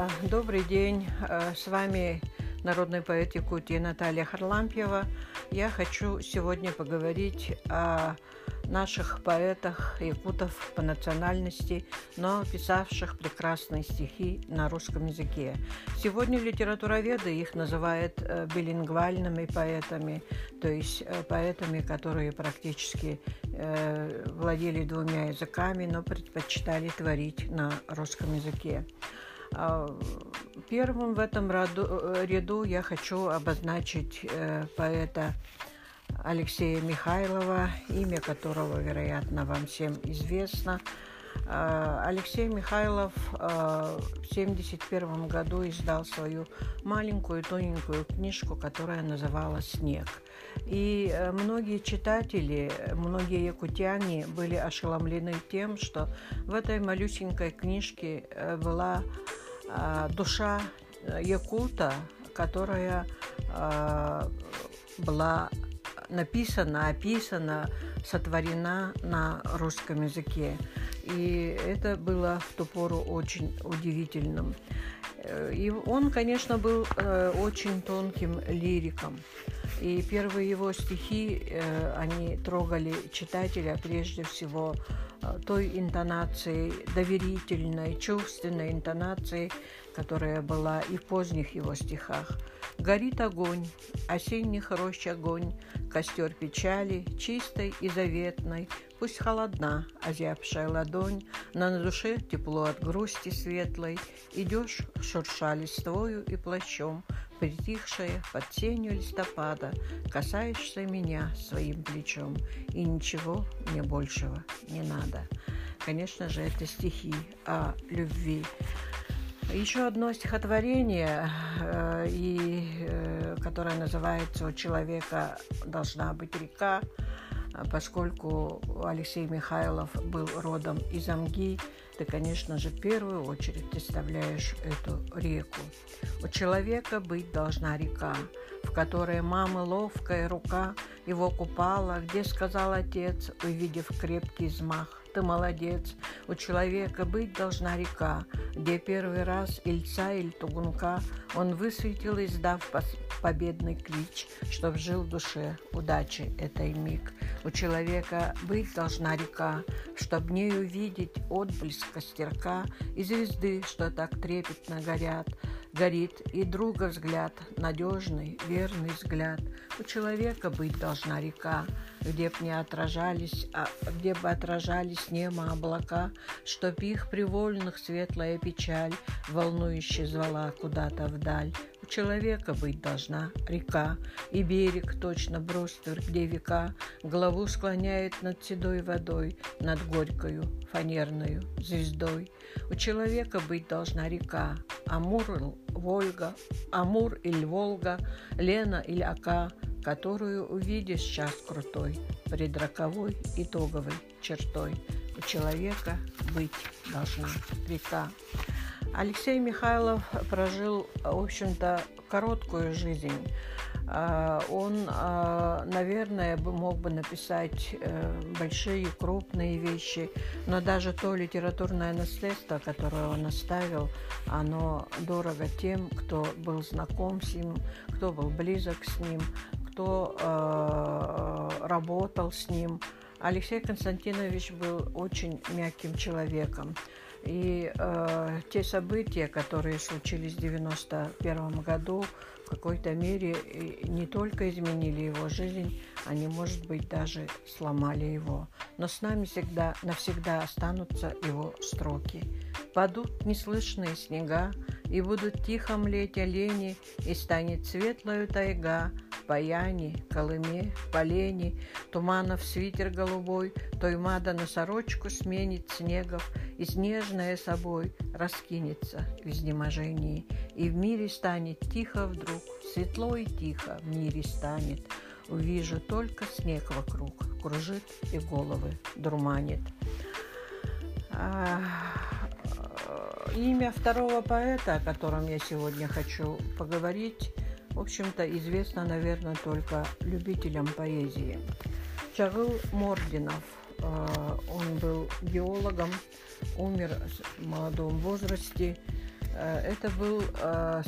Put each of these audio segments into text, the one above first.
А, добрый день, а, с вами народный поэт Якутии Наталья Харлампьева. Я хочу сегодня поговорить о наших поэтах, якутов по национальности, но писавших прекрасные стихи на русском языке. Сегодня литературоведы их называют э, билингвальными поэтами, то есть э, поэтами, которые практически э, владели двумя языками, но предпочитали творить на русском языке. А, первым в этом ряду я хочу обозначить поэта Алексея Михайлова, имя которого, вероятно, вам всем известно. А, Алексей Михайлов а, в 1971 году издал свою маленькую тоненькую книжку, которая называлась «Снег». И э, многие читатели, многие якутяне были ошеломлены тем, что в этой малюсенькой книжке э, была а, душа э, якута, которая была написана, описана, сотворена на русском языке. И это было в ту пору очень удивительным. Э, и он, конечно, был э, очень тонким лириком. И первые его стихи, э, они трогали читателя прежде всего той интонацией, доверительной, чувственной интонацией, которая была и в поздних его стихах. Горит огонь, осенних рощ огонь, костер печали, чистой и заветной, пусть холодна озябшая ладонь, но на душе тепло от грусти светлой, идешь, шурша листвою и плащом, притихшая под тенью листопада, касаешься меня своим плечом, и ничего мне большего не надо. Конечно же, это стихи о любви. Еще одно стихотворение, э, и, э, которое называется «У человека должна быть река», поскольку Алексей Михайлов был родом из Амги, ты, конечно же, в первую очередь представляешь эту реку. У человека быть должна река, в которой мама ловкая рука его купала, где сказал отец, увидев крепкий взмах, ты молодец, у человека быть должна река, где первый раз ильца или тугунка он высветил, издав победный клич, чтоб жил в душе удачи этой миг. У человека быть должна река, чтоб ней увидеть отблеск костерка и звезды, что так трепетно горят, горит и друга взгляд, надежный, верный взгляд. У человека быть должна река, где б не отражались, а где бы отражались небо облака, чтоб их привольных светлая печаль волнующе звала куда-то вдаль. Человека быть должна река, и берег точно бруствер, где века голову склоняет над седой водой, над горькою фанерною звездой. У человека быть должна река, Амур, Вольга, Амур или Волга, Лена или Ака, которую увидишь час крутой, пред роковой итоговой чертой. У человека быть должна река. Алексей Михайлов прожил, в общем-то, короткую жизнь. А, он, а, наверное, мог бы написать э, большие, крупные вещи, но даже то литературное наследство, которое он оставил, оно дорого тем, кто был знаком с ним, кто был близок с ним, кто э, работал с ним. Алексей Константинович был очень мягким человеком. И э, те события, которые случились в 1991 году, в какой-то мере не только изменили его жизнь, они, может быть, даже сломали его. Но с нами всегда, навсегда останутся его строки. Падут неслышные снега, и будут тихо млеть олени, и станет светлая тайга, баяне, колыме, полене, туманов свитер голубой, той мада на сорочку сменит снегов, и снежная собой раскинется в изнеможении, и в мире станет тихо вдруг, светло и тихо в мире станет. Увижу только снег вокруг, кружит и головы дурманит. Имя второго поэта, о котором я сегодня хочу поговорить, в общем-то, известно, наверное, только любителям поэзии. Чагыл Мординов. Э, он был геологом, умер в молодом возрасте. Это был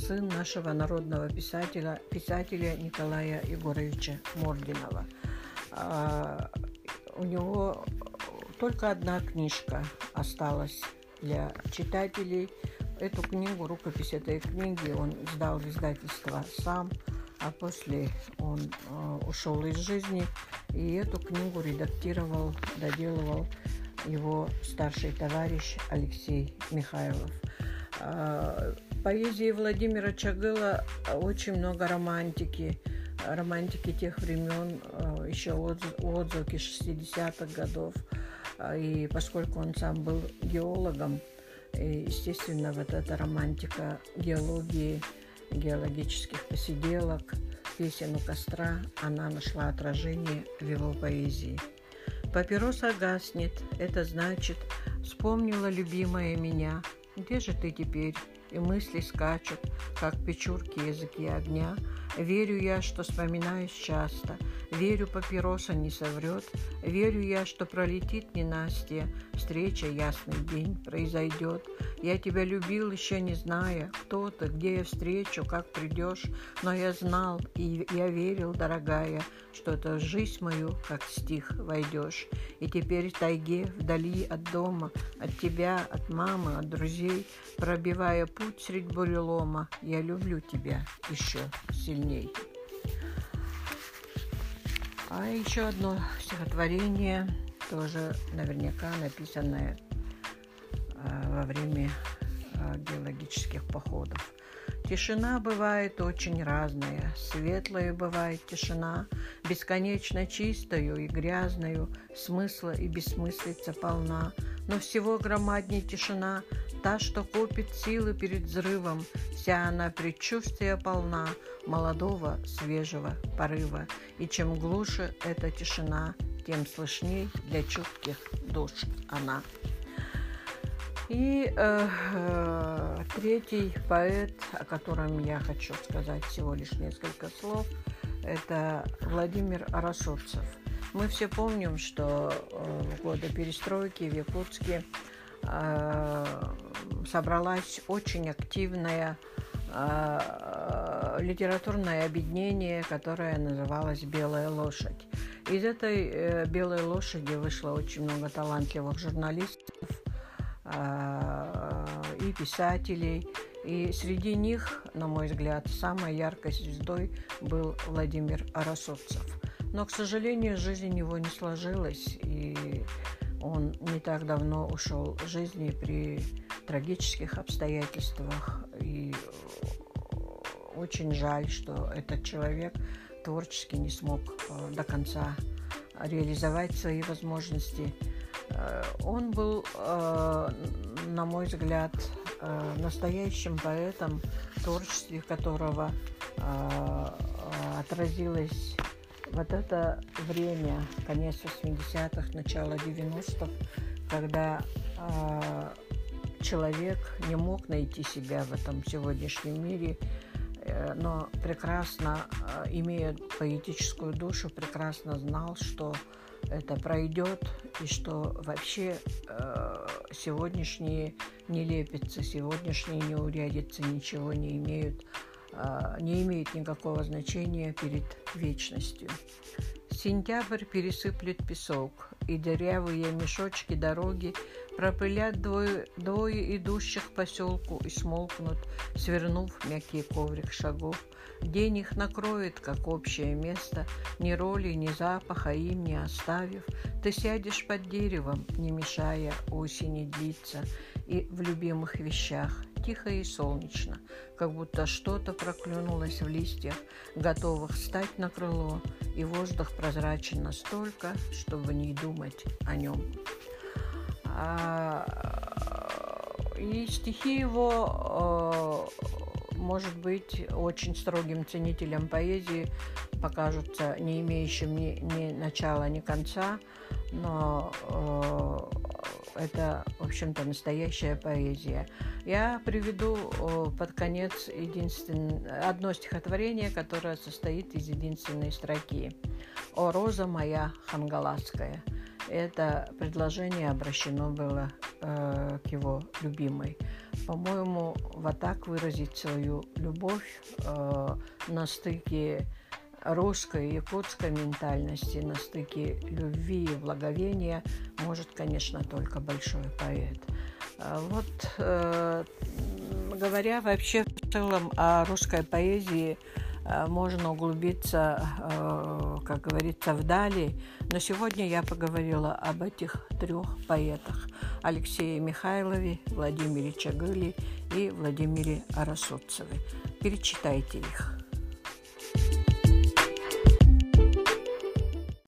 сын нашего народного писателя, писателя Николая Егоровича Мординова. У него только одна книжка осталась для читателей. Эту книгу, рукопись этой книги он сдал в издательство сам, а после он э, ушел из жизни. И эту книгу редактировал, доделывал его старший товарищ Алексей Михайлов. Э, поэзии Владимира Чагыла очень много романтики, романтики тех времен, э, еще отзвуки 60-х годов. А, и поскольку он сам был геологом, естественно, вот эта романтика геологии, геологических посиделок, песен у костра, она нашла отражение в его поэзии. Папироса гаснет, это значит, вспомнила любимая меня. Где же ты теперь? И мысли скачут, как печурки языки огня, Верю я, что вспоминаюсь часто, Верю, папироса не соврет, Верю я, что пролетит ненастье, Встреча, ясный день произойдет. Я тебя любил, еще не зная, кто ты, где я встречу, как придешь, Но я знал, и я верил, дорогая, Что это в жизнь мою, как стих, войдешь. И теперь в тайге, вдали от дома, От тебя, от мамы, от друзей, Пробивая путь средь бурелома, Я люблю тебя еще сильней. А еще одно стихотворение, тоже наверняка написанное во время а, геологических походов. Тишина бывает очень разная. Светлая бывает тишина, бесконечно чистою и грязною, смысла и бессмыслица полна. Но всего громадней тишина, та, что копит силы перед взрывом, вся она предчувствия полна молодого свежего порыва. И чем глуше эта тишина, тем слышней для чутких душ она. И э, э, третий поэт, о котором я хочу сказать всего лишь несколько слов, это Владимир Арасовцев. Мы все помним, что э, в годы перестройки в Якутске э, собралась очень активная э, литературное объединение, которое называлось «Белая лошадь». Из этой э, «Белой лошади» вышло очень много талантливых журналистов, и писателей. И среди них, на мой взгляд, самой яркой звездой был Владимир Арасовцев. Но, к сожалению, жизнь у него не сложилась, и он не так давно ушел из жизни при трагических обстоятельствах. И очень жаль, что этот человек творчески не смог э, до конца реализовать свои возможности – Э, он был, э, на мой взгляд, э, настоящим поэтом, творчестве которого отразилось вот это время, конец 80-х, начало 90-х, когда человек не мог найти себя в этом сегодняшнем мире, но прекрасно, имея поэтическую душу, прекрасно знал, что это пройдет, и что вообще э, сегодняшние нелепицы, сегодняшние неурядицы ничего не имеют, э, не имеют никакого значения перед вечностью. Сентябрь пересыплет песок, и дырявые мешочки дороги пропылят двое, двое идущих по селку и смолкнут, свернув мягкий коврик шагов. День их накроет, как общее место, ни роли, ни запаха им не оставив. Ты сядешь под деревом, не мешая осени длиться, и в любимых вещах тихо и солнечно, как будто что-то проклюнулось в листьях, готовых стать на крыло, и воздух прозрачен настолько, чтобы не думать о нем. А, и стихи его, э, может быть, очень строгим ценителям поэзии покажутся не имеющим ни, ни начала, ни конца, но э, это, в общем-то, настоящая поэзия. Я приведу под конец единственное, одно стихотворение, которое состоит из единственной строки. «О, роза моя хангаласская». Это предложение обращено было э, к его любимой. По-моему, вот так выразить свою любовь э, на стыке русской и якутской ментальности, на стыке любви и благовения может, конечно, только большой поэт. А вот э, говоря вообще в целом о русской поэзии, можно углубиться, э, как говорится, вдали. Но сегодня я поговорила об этих трех поэтах – Алексее Михайлове, Владимире Чагыле и Владимире Арасудцеве. Перечитайте их.